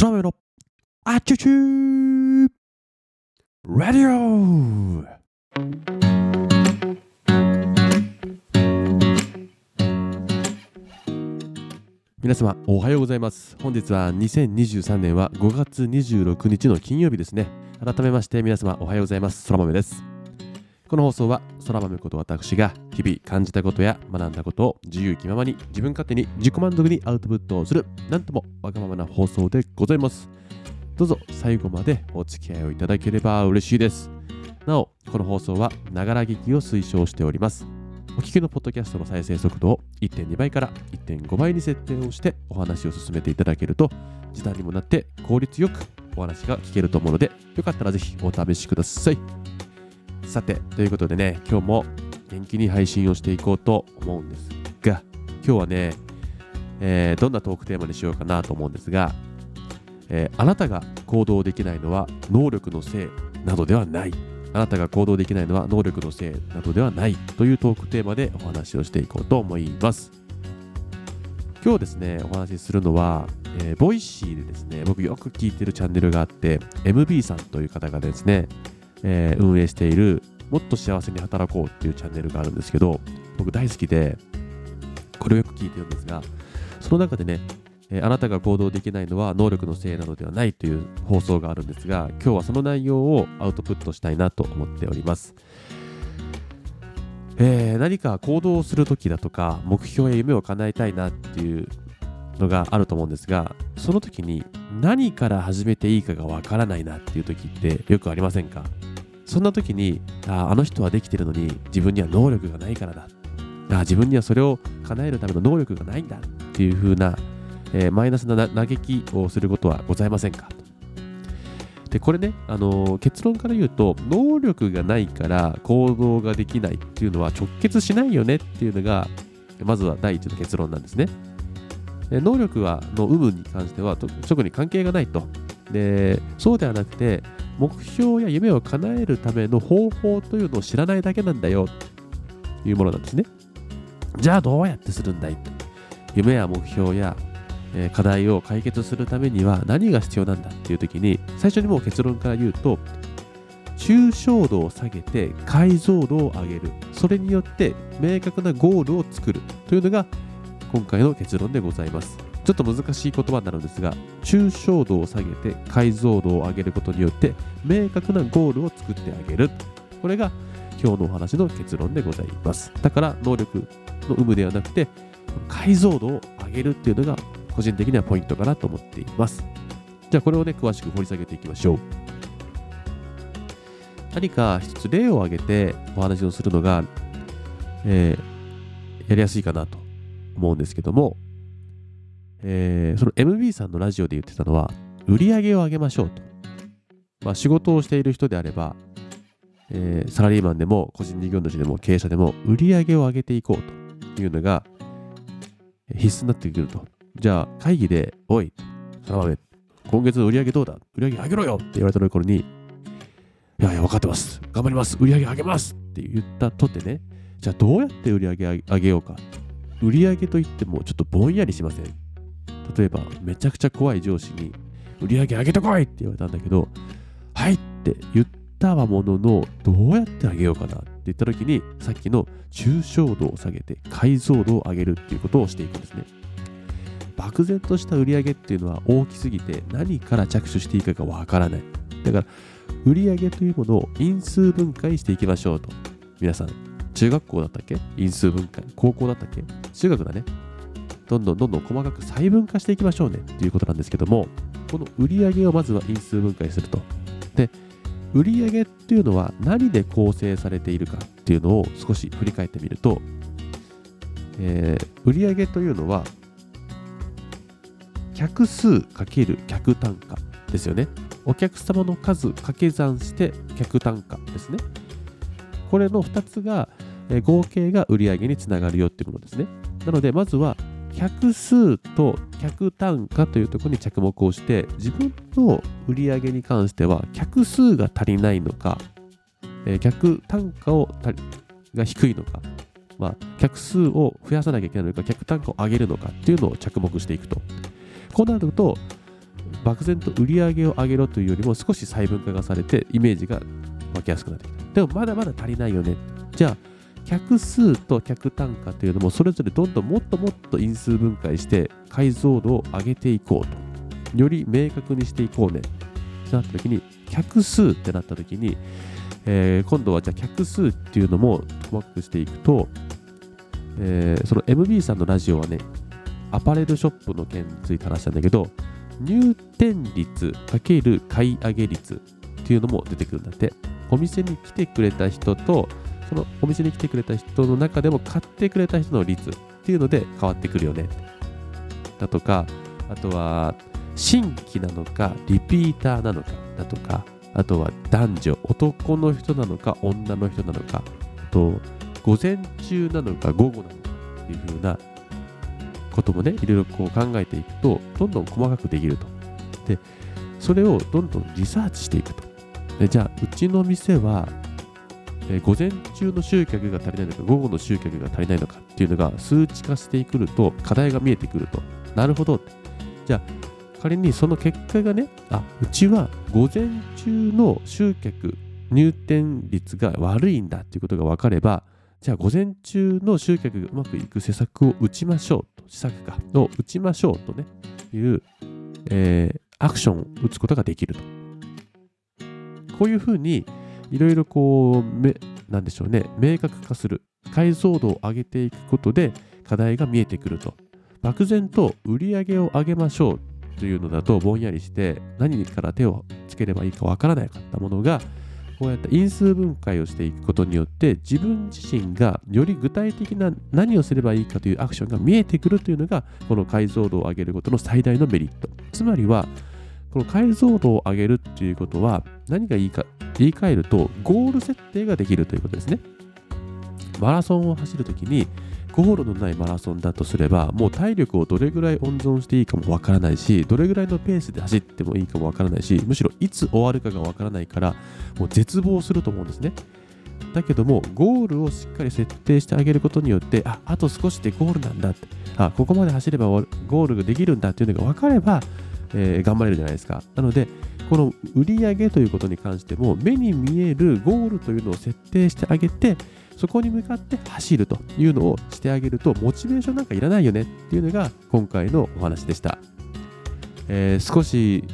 空豆のあちゅちゅラディオ皆様おはようございます。本日は2023年は5月26日の金曜日ですね。改めまして皆様おはようございます。空豆です。この放送は空豆こと私が日々感じたことや学んだことを自由気ままに自分勝手に自己満足にアウトプットをするなんともわがままな放送でございますどうぞ最後までお付き合いをいただければ嬉しいですなおこの放送はながら聞きを推奨しておりますお聞きのポッドキャストの再生速度を1.2倍から1.5倍に設定をしてお話を進めていただけると時短にもなって効率よくお話が聞けると思うのでよかったらぜひお試しくださいさてということでね今日も元気に配信をしていこうと思うんですが今日はね、えーどんなトークテーマにしようかなと思うんですが、えーあなたが行動できないのは能力のせいなどではない。あなたが行動できないのは能力のせいなどではないというトークテーマでお話をしていこうと思います。今日ですねお話しするのは、えーボイシーでですね僕よく聞いてるチャンネルがあって MB さんという方がですね、えー運営しているもっと幸せに働こうっていうチャンネルがあるんですけど僕大好きでこれをよく聞いてるんですがその中でね、えーあなたが行動できないのは能力のせいなのではないという放送があるんですが今日はその内容をアウトプットしたいなと思っております、えー何か行動をするときだとか目標や夢を叶えたいなっていうのがあると思うんですがその時に何から始めていいかがわからないなっていう時ってよくありませんか？そんな時にああの人はできてるのに自分には能力がないからだあ自分にはそれを叶えるための能力がないんだっていう風な、えーマイナスな嘆きをすることはございませんか？でこれね、あのー結論から言うと能力がないから行動ができないっていうのは直結しないよねっていうのがまずは第一の結論なんですね。で能力はの有無に関しては特に関係がないと。でそうではなくて目標や夢を叶えるための方法というのを知らないだけなんだよ。というものなんですね。じゃあどうやってするんだい？夢や目標や、課題を解決するためには何が必要なんだっていう時に最初にもう結論から言うと抽象度を下げて解像度を上げる。それによって明確なゴールを作るというのが今回の結論でございます。ちょっと難しい言葉になるんですが抽象度を下げて解像度を上げることによって明確なゴールを作ってあげる。これが今日のお話の結論でございます。だから能力の有無ではなくて解像度を上げるっていうのが個人的にはポイントかなと思っています。じゃあこれをね詳しく掘り下げていきましょう。何か一つ例を挙げてお話をするのが、えーやりやすいかなと思うんですけども、えーその MB さんのラジオで言ってたのは売り上げを上げましょうと、まあ、仕事をしている人であれば、えーサラリーマンでも個人事業主でも経営者でも売り上げを上げていこうというのが必須になってくると。じゃあ会議で「おいそら豆今月の売り上げどうだ？売り上げ上げろよ!」って言われたところに「いやいや分かってます。頑張ります。売り上げ上げます!」って言ったとてねじゃあどうやって売り上げ上げようか。売り上げといってもちょっとぼんやりしません。例えばめちゃくちゃ怖い上司に売り上げ上げてこいって言われたんだけどはいって言ったはもののどうやって上げようかなって言った時にさっきの抽象度を下げて解像度を上げるっていうことをしていくんですね。漠然とした売り上げっていうのは大きすぎて何から着手していいかがわからない。だから売り上げというものを因数分解していきましょうと。皆さん中学校だったっけ？因数分解。高校だったっけ？中学だね。どんどんどんどん細かく細分化していきましょうね。っていうことなんですけどもこの売上をまずは因数分解すると。で売上っていうのは何で構成されているかっていうのを少し振り返ってみると、えー売上というのは客数かける客単価ですよね。お客様の数掛け算して客単価ですね。これの2つが、え合計が売上につながるよっていうものですね。なのでまずは客数と客単価というところに着目をして自分の売り上げに関しては客数が足りないのか、えー客単価をが低いのか、まあ、客数を増やさなきゃいけないのか客単価を上げるのかっていうのを着目していくと。こうなると漠然と売り上げを上げろというよりも少し細分化がされてイメージが湧きやすくなってきた。でもまだまだ足りないよね。じゃあ客数と客単価というのもそれぞれどんどんもっともっと因数分解して解像度を上げていこうと。より明確にしていこうね。ってなった時に客数ってなった時に、えー、今度はじゃあ客数っていうのも細かくしていくと、えー、その MB さんのラジオはねアパレルショップの件について話したんだけど入店率×買い上げ率っていうのも出てくるんだって。お店に来てくれた人とそのお店に来てくれた人の中でも買ってくれた人の率っていうので変わってくるよね。だとか、あとは新規なのかリピーターなのかだとか、あとは男女、男の人なのか女の人なのか、あと午前中なのか午後なのかっていう風なこともね、いろいろこう考えていくと、どんどん細かくできると。で、それをどんどんリサーチしていくと。でじゃあ、うちの店はえー、午前中の集客が足りないのか、午後の集客が足りないのかっていうのが数値化してくると、課題が見えてくると。なるほど。じゃあ、仮にその結果がね、あ、うちは午前中の集客、入店率が悪いんだっていうことが分かれば、じゃあ午前中の集客がうまくいく施策を打ちましょうと、施策か、を打ちましょうとね、いう、えー、アクションを打つことができると。こういうふうに、いろいろこう、めなんでしょうね、明確化する。解像度を上げていくことで課題が見えてくると。漠然と売り上げを上げましょうというのだとぼんやりして何から手をつければいいかわからなかったものがこうやって因数分解をしていくことによって自分自身がより具体的な何をすればいいかというアクションが見えてくるというのがこの解像度を上げることの最大のメリットつまりはこの解像度を上げるっていうことは何がいいか言い換えるとゴール設定ができるということですね。マラソンを走るときにゴールのないマラソンだとすればもう体力をどれぐらい温存していいかもわからないしどれぐらいのペースで走ってもいいかもわからないしむしろいつ終わるかがわからないからもう絶望すると思うんですね。だけどもゴールをしっかり設定してあげることによってああと少しでゴールなんだってあここまで走ればゴールができるんだっていうのが分かれば、えー、頑張れるじゃないですか。なのでこの売り上げということに関しても目に見えるゴールというのを設定してあげてそこに向かって走るというのをしてあげるとモチベーションなんかいらないよねっていうのが今回のお話でした、えー、少し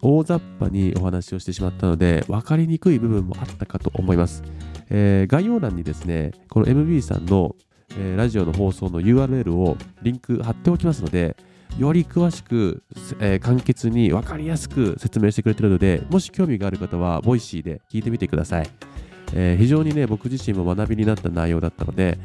大雑把にお話をしてしまったので分かりにくい部分もあったかと思います、えー、概要欄にですねこの MB さんの、えー、ラジオの放送の URL をリンク貼っておきますのでより詳しく、えー、簡潔に分かりやすく説明してくれてるので、もし興味がある方は、ボイシーで聞いてみてください。えー、非常にね、僕自身も学びになった内容だったので、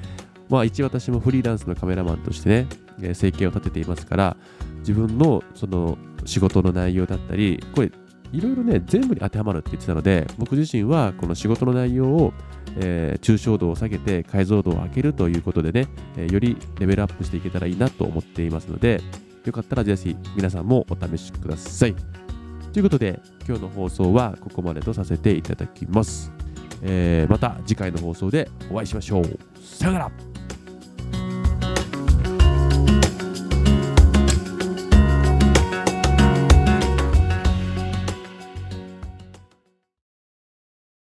まあ一私もフリーランスのカメラマンとしてね、生計を立てていますから、自分のその仕事の内容だったり、これ、いろいろね、全部に当てはまるって言ってたので、僕自身はこの仕事の内容を、えー、抽象度を下げて解像度を上げるということでね、えー、よりレベルアップしていけたらいいなと思っていますので、よかったらぜひ皆さんもお試しください。ということで、今日の放送はここまでとさせていただきます。えー、また次回の放送でお会いしましょう。さよなら